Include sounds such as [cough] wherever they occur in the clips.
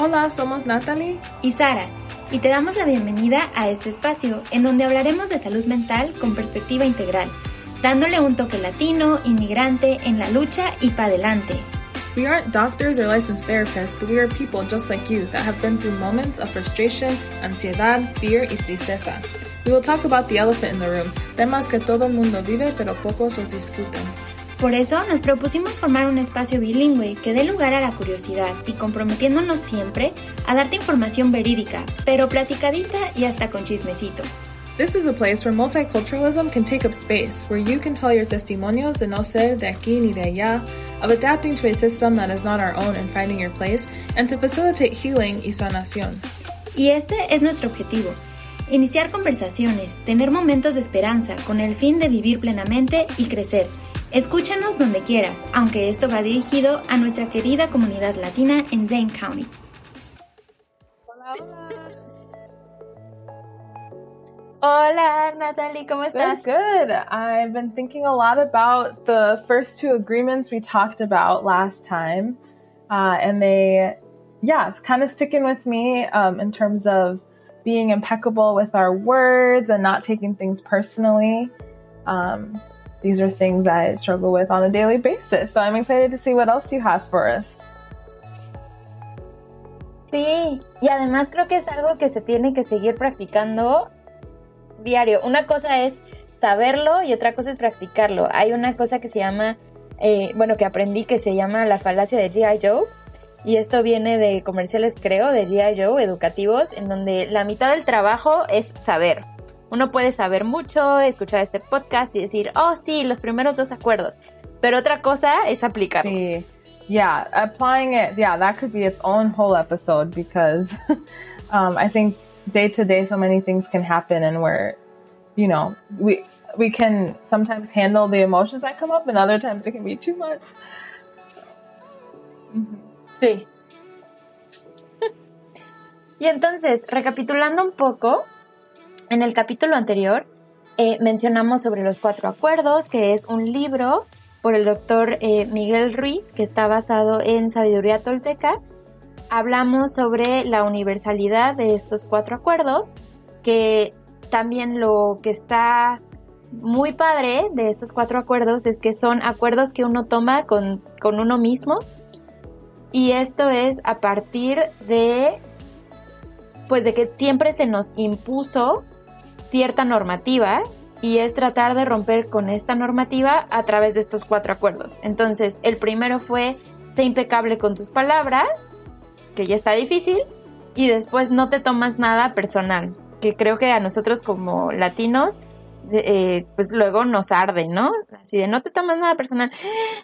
Hola, somos Natalie y Sara, y te damos la bienvenida a este espacio en donde hablaremos de salud mental con perspectiva integral, dándole un toque latino, inmigrante, en la lucha y para adelante. We aren't doctors or licensed therapists, but we are people just like you that have been through moments of frustration, ansiedad, fear y tristeza. We will talk about the elephant in the room, temas que todo el mundo vive pero pocos los discuten. Por eso nos propusimos formar un espacio bilingüe que dé lugar a la curiosidad y comprometiéndonos siempre a darte información verídica, pero platicadita y hasta con chismecito. This is a place where multiculturalism can take up space, where you can tell your testimonios de no ser de aquí ni de allá, of adapting to a system that is not our own and finding your place, and to facilitate healing y sanación. Y este es nuestro objetivo. Iniciar conversaciones, tener momentos de esperanza con el fin de vivir plenamente y crecer. Escúchanos donde quieras, aunque esto va dirigido a nuestra querida comunidad latina en Dane County. Hola, hola. Hola, Natalie, ¿cómo estás? Good, good. I've been thinking a lot about the first two agreements we talked about last time. Uh, and they, yeah, kind of sticking with me um, in terms of being impeccable with our words and not taking things personally. Um, these are things I struggle with on a daily basis. So I'm excited to see what else you have for us. Sí, y además creo que es algo que se tiene que seguir practicando diario. Una cosa es saberlo y otra cosa es practicarlo. Hay una cosa que se llama, eh, bueno, que aprendí que se llama la falacia de G.I. Joe. Y esto viene de comerciales, creo, de G.I. Joe, educativos, en donde la mitad del trabajo es saber. Uno puede saber mucho, escuchar este podcast y decir, oh sí, los primeros dos acuerdos. Pero otra cosa es aplicarlo. Sí. Yeah, applying it, yeah, that could be its own whole episode because [laughs] um, I think day to day so many things can happen and we're, you know, we we can sometimes handle the emotions that come up and other times it can be too much. Sí. [laughs] y entonces, recapitulando un poco, en el capítulo anterior eh, mencionamos sobre los cuatro acuerdos, que es un libro por el doctor eh, Miguel Ruiz, que está basado en sabiduría tolteca. Hablamos sobre la universalidad de estos cuatro acuerdos, que también lo que está muy padre de estos cuatro acuerdos es que son acuerdos que uno toma con, con uno mismo. Y esto es a partir de, pues de que siempre se nos impuso cierta normativa y es tratar de romper con esta normativa a través de estos cuatro acuerdos. Entonces, el primero fue, sé impecable con tus palabras, que ya está difícil, y después no te tomas nada personal, que creo que a nosotros como latinos, eh, pues luego nos arde, ¿no? Así de no te tomas nada personal,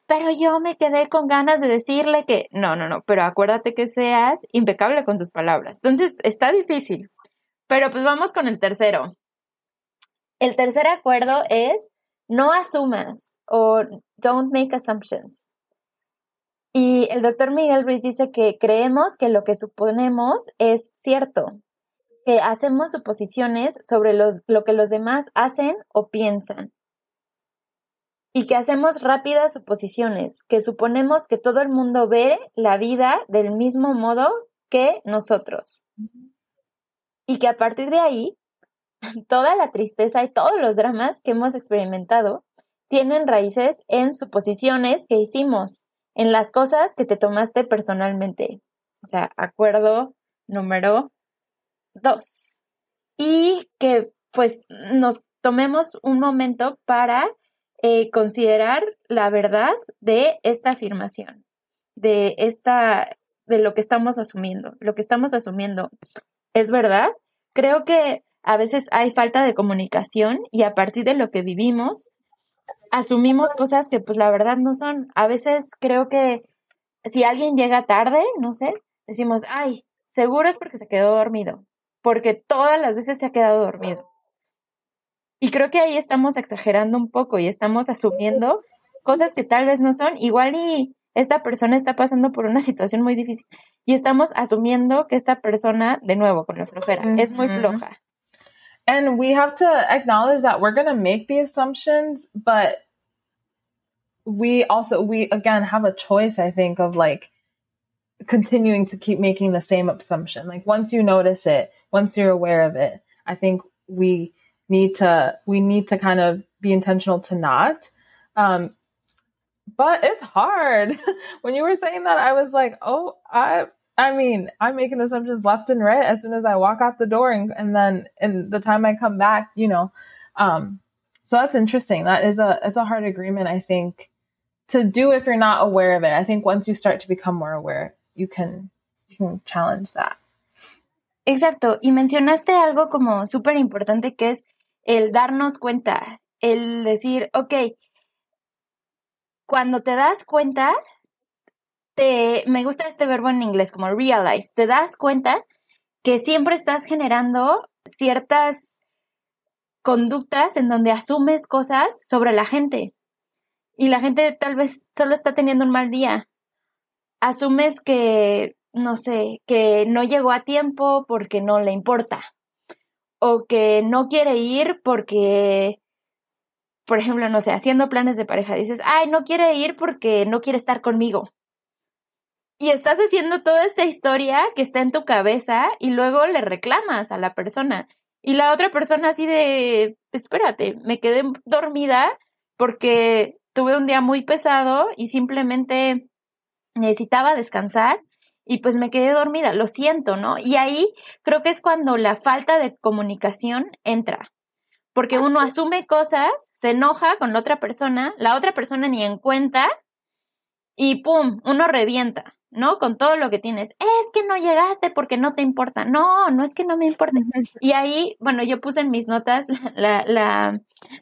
pero yo me quedé con ganas de decirle que no, no, no, pero acuérdate que seas impecable con tus palabras. Entonces, está difícil. Pero pues vamos con el tercero. El tercer acuerdo es no asumas o don't make assumptions. Y el doctor Miguel Ruiz dice que creemos que lo que suponemos es cierto, que hacemos suposiciones sobre los, lo que los demás hacen o piensan. Y que hacemos rápidas suposiciones, que suponemos que todo el mundo ve la vida del mismo modo que nosotros. Y que a partir de ahí [laughs] toda la tristeza y todos los dramas que hemos experimentado tienen raíces en suposiciones que hicimos, en las cosas que te tomaste personalmente. O sea, acuerdo número dos. Y que pues nos tomemos un momento para eh, considerar la verdad de esta afirmación, de esta, de lo que estamos asumiendo. Lo que estamos asumiendo es verdad. Creo que a veces hay falta de comunicación y a partir de lo que vivimos, asumimos cosas que pues la verdad no son. A veces creo que si alguien llega tarde, no sé, decimos, ay, seguro es porque se quedó dormido, porque todas las veces se ha quedado dormido. Y creo que ahí estamos exagerando un poco y estamos asumiendo cosas que tal vez no son. Igual y esta persona está pasando por una situación muy difícil y estamos asumiendo que esta persona, de nuevo, con la flojera, es muy floja. And we have to acknowledge that we're going to make the assumptions, but we also, we again have a choice, I think, of like continuing to keep making the same assumption. Like once you notice it, once you're aware of it, I think we need to we need to kind of be intentional to not. Um, but it's hard. [laughs] when you were saying that, I was like, oh, I I mean, I'm making assumptions left and right as soon as I walk out the door and, and then in the time I come back, you know. Um, so that's interesting. That is a it's a hard agreement, I think, to do if you're not aware of it. I think once you start to become more aware, you can you can challenge that. Exacto. Y mencionaste algo como súper importante que es el darnos cuenta, el decir, ok, cuando te das cuenta, te, me gusta este verbo en inglés como realize, te das cuenta que siempre estás generando ciertas conductas en donde asumes cosas sobre la gente y la gente tal vez solo está teniendo un mal día. Asumes que, no sé, que no llegó a tiempo porque no le importa o que no quiere ir porque, por ejemplo, no sé, haciendo planes de pareja, dices, ay, no quiere ir porque no quiere estar conmigo. Y estás haciendo toda esta historia que está en tu cabeza y luego le reclamas a la persona. Y la otra persona así de, espérate, me quedé dormida porque tuve un día muy pesado y simplemente necesitaba descansar y pues me quedé dormida, lo siento, ¿no? Y ahí creo que es cuando la falta de comunicación entra, porque uno asume cosas, se enoja con la otra persona, la otra persona ni en cuenta y ¡pum! uno revienta. ¿No? Con todo lo que tienes. Es que no llegaste porque no te importa. No, no es que no me importe. Y ahí, bueno, yo puse en mis notas [laughs] la, la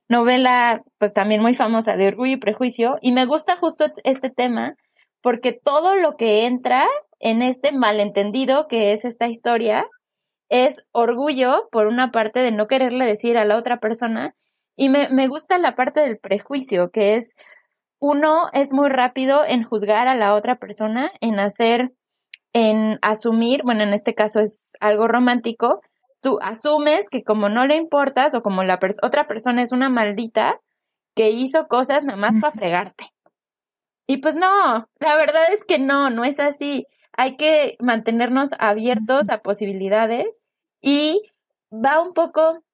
novela, pues también muy famosa de Orgullo y Prejuicio, y me gusta justo este tema porque todo lo que entra en este malentendido que es esta historia es orgullo, por una parte, de no quererle decir a la otra persona, y me, me gusta la parte del prejuicio, que es uno es muy rápido en juzgar a la otra persona, en hacer, en asumir, bueno, en este caso es algo romántico, tú asumes que como no le importas o como la otra persona es una maldita que hizo cosas nada más para fregarte. Y pues no, la verdad es que no, no es así. Hay que mantenernos abiertos a posibilidades y va un poco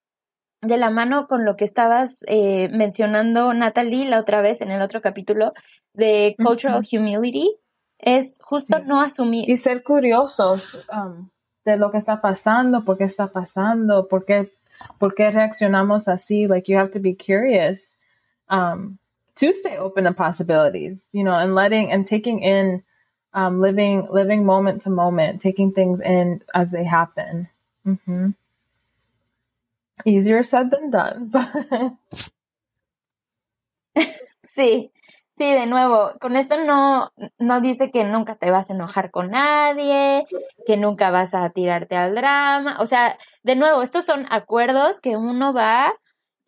de la mano con lo que estabas eh, mencionando, Natalie, la otra vez en el otro capítulo de Cultural Humility, es justo no asumir. Y ser curiosos um, de lo que está pasando, por qué está pasando, por qué, por qué reaccionamos así. Like, you have to be curious um, to stay open to possibilities, you know, and letting and taking in um, living living moment to moment, taking things in as they happen. Mm-hmm. Easier said than done. [laughs] sí, sí, de nuevo, con esto no, no dice que nunca te vas a enojar con nadie, que nunca vas a tirarte al drama. O sea, de nuevo, estos son acuerdos que uno va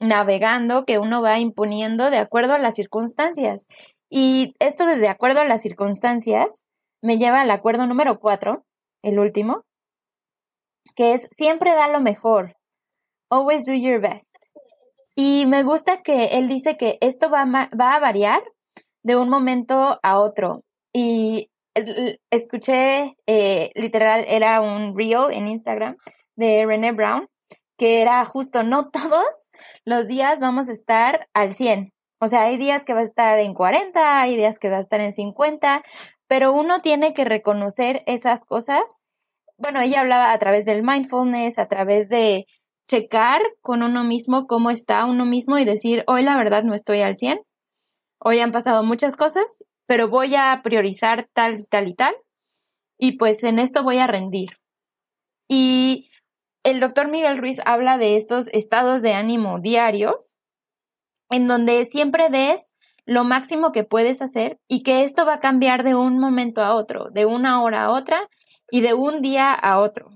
navegando, que uno va imponiendo de acuerdo a las circunstancias. Y esto de de acuerdo a las circunstancias me lleva al acuerdo número cuatro, el último, que es siempre da lo mejor. Always do your best. Y me gusta que él dice que esto va a, va a variar de un momento a otro. Y escuché, eh, literal, era un reel en Instagram de René Brown, que era justo, no todos los días vamos a estar al 100. O sea, hay días que va a estar en 40, hay días que va a estar en 50, pero uno tiene que reconocer esas cosas. Bueno, ella hablaba a través del mindfulness, a través de checar con uno mismo cómo está uno mismo y decir, hoy la verdad no estoy al 100, hoy han pasado muchas cosas, pero voy a priorizar tal, tal y tal, y pues en esto voy a rendir. Y el doctor Miguel Ruiz habla de estos estados de ánimo diarios, en donde siempre des lo máximo que puedes hacer y que esto va a cambiar de un momento a otro, de una hora a otra y de un día a otro.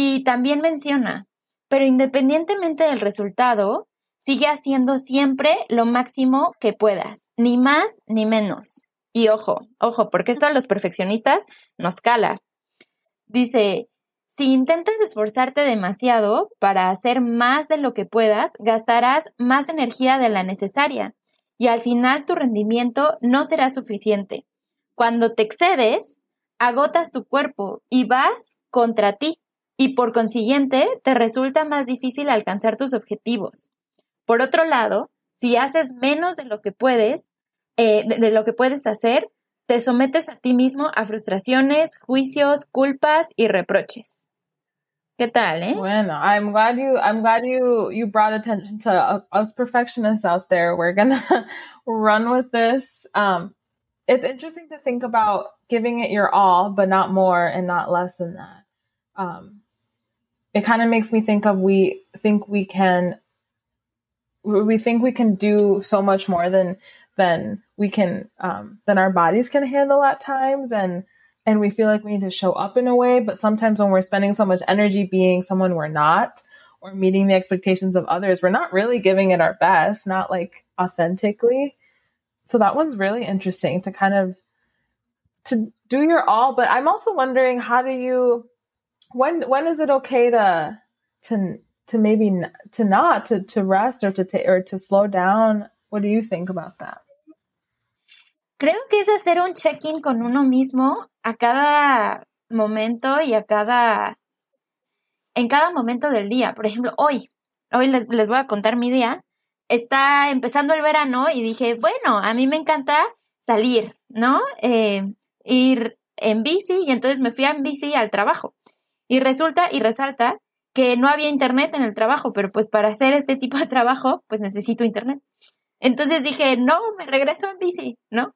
Y también menciona, pero independientemente del resultado, sigue haciendo siempre lo máximo que puedas, ni más ni menos. Y ojo, ojo, porque esto a los perfeccionistas nos cala. Dice, si intentas esforzarte demasiado para hacer más de lo que puedas, gastarás más energía de la necesaria y al final tu rendimiento no será suficiente. Cuando te excedes, agotas tu cuerpo y vas contra ti y por consiguiente te resulta más difícil alcanzar tus objetivos. Por otro lado, si haces menos de lo que puedes, eh, de, lo que puedes hacer, te sometes a ti mismo a frustraciones, juicios, culpas y reproches. ¿Qué tal, eh? Bueno, I'm glad you I'm glad you you brought attention to us perfectionists out there. We're gonna [laughs] run with this. Um, it's interesting to think about giving it your all, but not more and not less than that. Um, it kind of makes me think of we think we can we think we can do so much more than than we can um, than our bodies can handle at times. And and we feel like we need to show up in a way but sometimes when we're spending so much energy being someone we're not or meeting the expectations of others we're not really giving it our best not like authentically. So that one's really interesting to kind of to do your all. But i'm also wondering how do you when when is it okay to to to maybe to not to to rest or to take or to slow down what do you think about that creo que es hacer un check-in con uno mismo a cada momento y a cada en cada momento del día. Por ejemplo hoy hoy les, les voy a contar mi día. Está empezando el verano y dije bueno a mí me encanta salir no eh, ir en bici y entonces me fui en bici al trabajo y resulta y resalta que no había internet en el trabajo, pero pues para hacer este tipo de trabajo, pues necesito internet. Entonces dije, no, me regreso en bici, ¿no?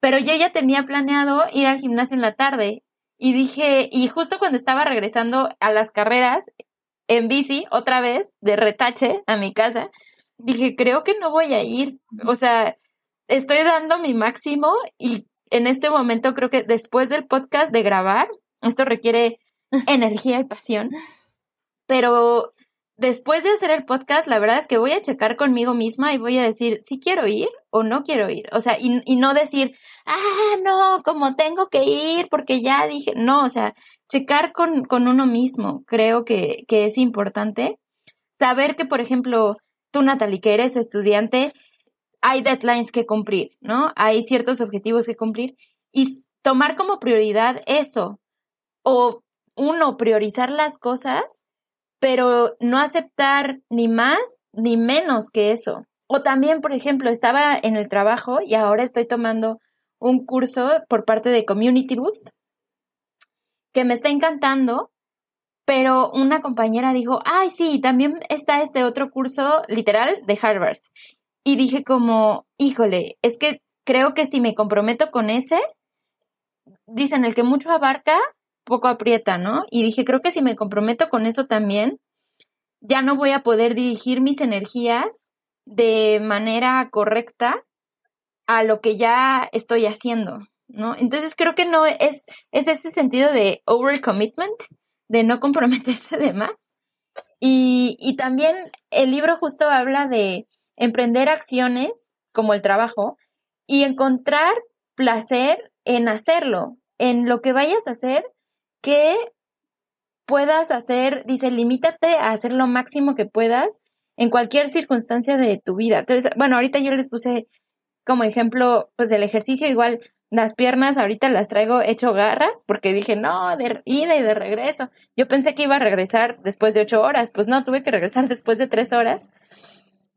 Pero yo ya tenía planeado ir al gimnasio en la tarde y dije, y justo cuando estaba regresando a las carreras en bici, otra vez, de retache a mi casa, dije, creo que no voy a ir. O sea, estoy dando mi máximo y en este momento creo que después del podcast de grabar, esto requiere [laughs] energía y pasión. Pero después de hacer el podcast, la verdad es que voy a checar conmigo misma y voy a decir si quiero ir o no quiero ir. O sea, y, y, no decir, ah, no, como tengo que ir porque ya dije, no, o sea, checar con, con uno mismo creo que, que es importante. Saber que, por ejemplo, tú, Natalie, que eres estudiante, hay deadlines que cumplir, ¿no? Hay ciertos objetivos que cumplir y tomar como prioridad eso. O uno, priorizar las cosas, pero no aceptar ni más ni menos que eso. O también, por ejemplo, estaba en el trabajo y ahora estoy tomando un curso por parte de Community Boost que me está encantando, pero una compañera dijo, ay, sí, también está este otro curso literal de Harvard. Y dije como, híjole, es que creo que si me comprometo con ese, dicen, el que mucho abarca, poco aprieta, ¿no? Y dije, creo que si me comprometo con eso también, ya no voy a poder dirigir mis energías de manera correcta a lo que ya estoy haciendo, ¿no? Entonces creo que no es, es ese sentido de overcommitment, de no comprometerse de más. Y, y también el libro justo habla de emprender acciones como el trabajo y encontrar placer en hacerlo, en lo que vayas a hacer, que puedas hacer, dice, limítate a hacer lo máximo que puedas en cualquier circunstancia de tu vida. Entonces, bueno, ahorita yo les puse como ejemplo, pues el ejercicio, igual las piernas ahorita las traigo hecho garras porque dije, no, de ida y de regreso. Yo pensé que iba a regresar después de ocho horas, pues no, tuve que regresar [laughs] después de tres horas.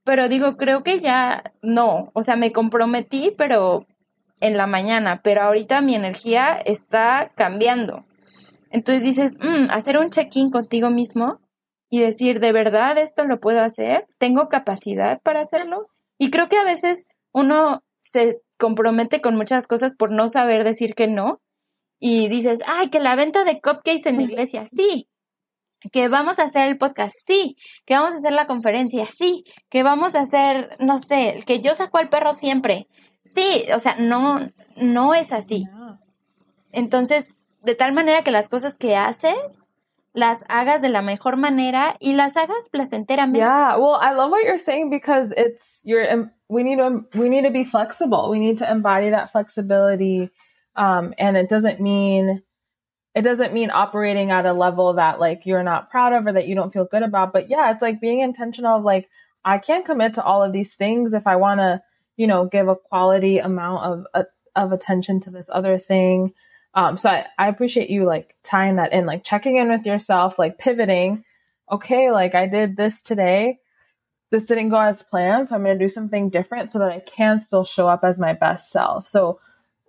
Pero digo, creo que ya no, o sea, me comprometí, pero en la mañana, pero ahorita mi energía está cambiando. Entonces dices, mm, hacer un check-in contigo mismo y decir, ¿de verdad esto lo puedo hacer? ¿Tengo capacidad para hacerlo? Y creo que a veces uno se compromete con muchas cosas por no saber decir que no. Y dices, ay, que la venta de cupcakes en la iglesia, sí. Que vamos a hacer el podcast, sí. Que vamos a hacer la conferencia, sí. Que vamos a hacer, no sé, que yo saco al perro siempre. Sí, o sea, no, no es así. Entonces, de tal manera que las cosas que haces las hagas de la mejor manera y las hagas placenteramente. Yeah, well, I love what you're saying because it's you're we need to we need to be flexible. We need to embody that flexibility, um, and it doesn't mean it doesn't mean operating at a level that like you're not proud of or that you don't feel good about. But yeah, it's like being intentional of like I can't commit to all of these things if I want to, you know, give a quality amount of a, of attention to this other thing. Um, so I, I appreciate you like tying that in, like checking in with yourself, like pivoting. Okay, like I did this today. This didn't go as planned, so I'm going to do something different so that I can still show up as my best self. So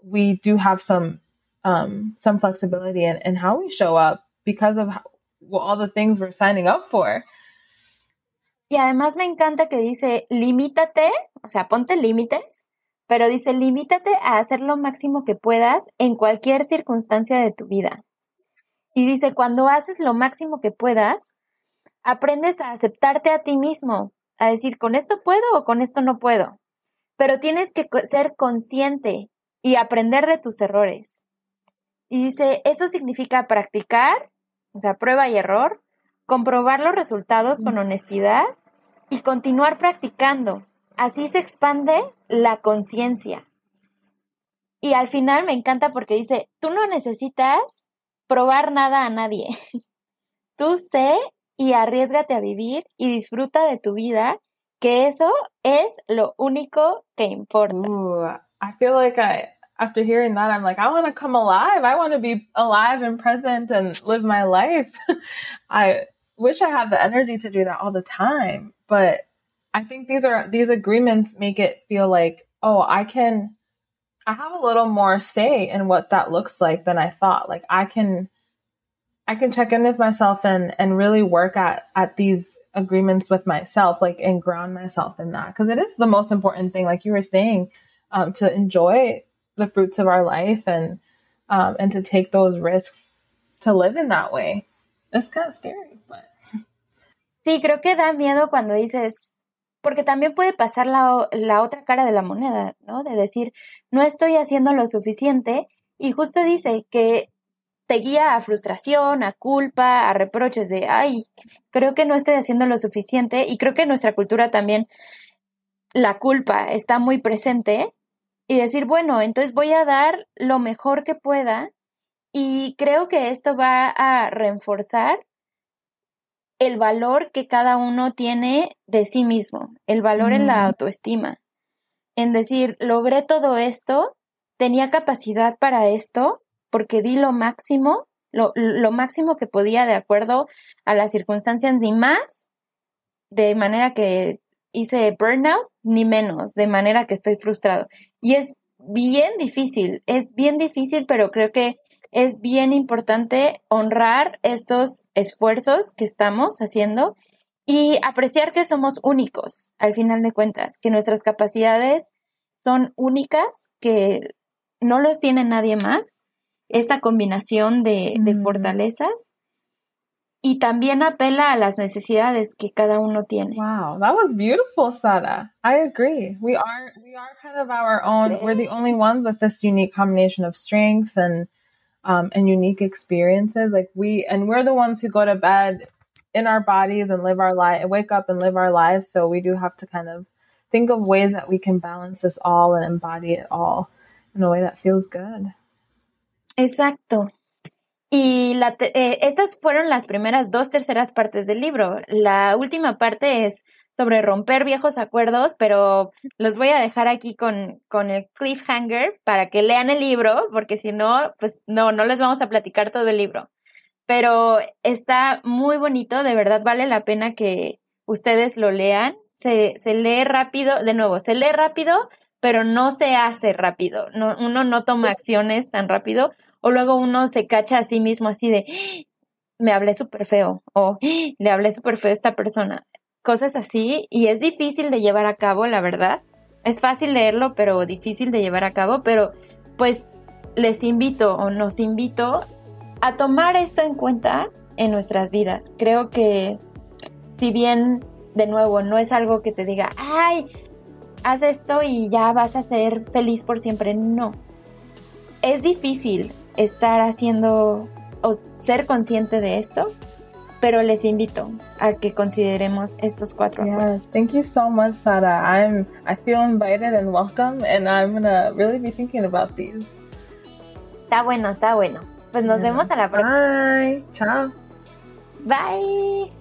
we do have some um, some flexibility in, in how we show up because of how, well, all the things we're signing up for. Y además me encanta que dice, limítate, o sea, ponte límites, pero dice, limítate a hacer lo máximo que puedas en cualquier circunstancia de tu vida. Y dice, cuando haces lo máximo que puedas, aprendes a aceptarte a ti mismo, a decir, con esto puedo o con esto no puedo. Pero tienes que ser consciente y aprender de tus errores. Y dice, eso significa practicar, o sea, prueba y error, comprobar los resultados con honestidad y continuar practicando. Así se expande la conciencia. Y al final me encanta porque dice, tú no necesitas probar nada a nadie. [laughs] tú sé y arriesgate a vivir y disfruta de tu vida, que eso es lo único que importa. I feel like I after hearing that, I'm like, I want to come alive. I want to be alive and present and live my life. [laughs] I wish I had the energy to do that all the time, but I think these are these agreements make it feel like, oh, I can I have a little more say in what that looks like than I thought. Like I can I can check in with myself and and really work at at these agreements with myself like and ground myself in that because it is the most important thing like you were saying um, to enjoy the fruits of our life and um, and to take those risks to live in that way. It's kind of scary, but Sí, creo que da miedo cuando dices, porque también puede pasar la, la otra cara de la moneda, ¿no? De decir, no estoy haciendo lo suficiente y justo dice que te guía a frustración, a culpa, a reproches de, ay, creo que no estoy haciendo lo suficiente y creo que en nuestra cultura también la culpa está muy presente y decir, bueno, entonces voy a dar lo mejor que pueda y creo que esto va a reforzar el valor que cada uno tiene de sí mismo, el valor en la autoestima, en decir, logré todo esto, tenía capacidad para esto, porque di lo máximo, lo, lo máximo que podía de acuerdo a las circunstancias, ni más, de manera que hice burnout, ni menos, de manera que estoy frustrado. Y es bien difícil, es bien difícil, pero creo que es bien importante honrar estos esfuerzos que estamos haciendo y apreciar que somos únicos, al final de cuentas, que nuestras capacidades son únicas, que no los tiene nadie más, esta combinación de, de fortalezas y también apela a las necesidades que cada uno tiene. Wow, that was beautiful, Sara. I agree. We are we are kind of our own. We're the only ones with this unique combination of strengths and um, and unique experiences. Like we and we're the ones who go to bed in our bodies and live our life, wake up and live our lives. So we do have to kind of think of ways that we can balance this all and embody it all in a way that feels good. Exacto. Y la eh, estas fueron las primeras dos terceras partes del libro. La última parte es sobre romper viejos acuerdos, pero los voy a dejar aquí con, con el cliffhanger para que lean el libro, porque si no, pues no, no les vamos a platicar todo el libro. Pero está muy bonito, de verdad vale la pena que ustedes lo lean. Se, se lee rápido, de nuevo, se lee rápido, pero no se hace rápido. No, uno no toma acciones tan rápido o luego uno se cacha a sí mismo así de, me hablé súper feo o le hablé súper feo a esta persona. Cosas así y es difícil de llevar a cabo, la verdad. Es fácil leerlo, pero difícil de llevar a cabo, pero pues les invito o nos invito a tomar esto en cuenta en nuestras vidas. Creo que si bien de nuevo no es algo que te diga, ay, haz esto y ya vas a ser feliz por siempre, no. Es difícil, estar haciendo o ser consciente de esto, pero les invito a que consideremos estos cuatro yes, Thank you so much, Sara. I'm I feel invited and welcome, and I'm gonna really be thinking about these. Está bueno, está bueno. Pues nos vemos a la próxima. Bye. Chao. Bye.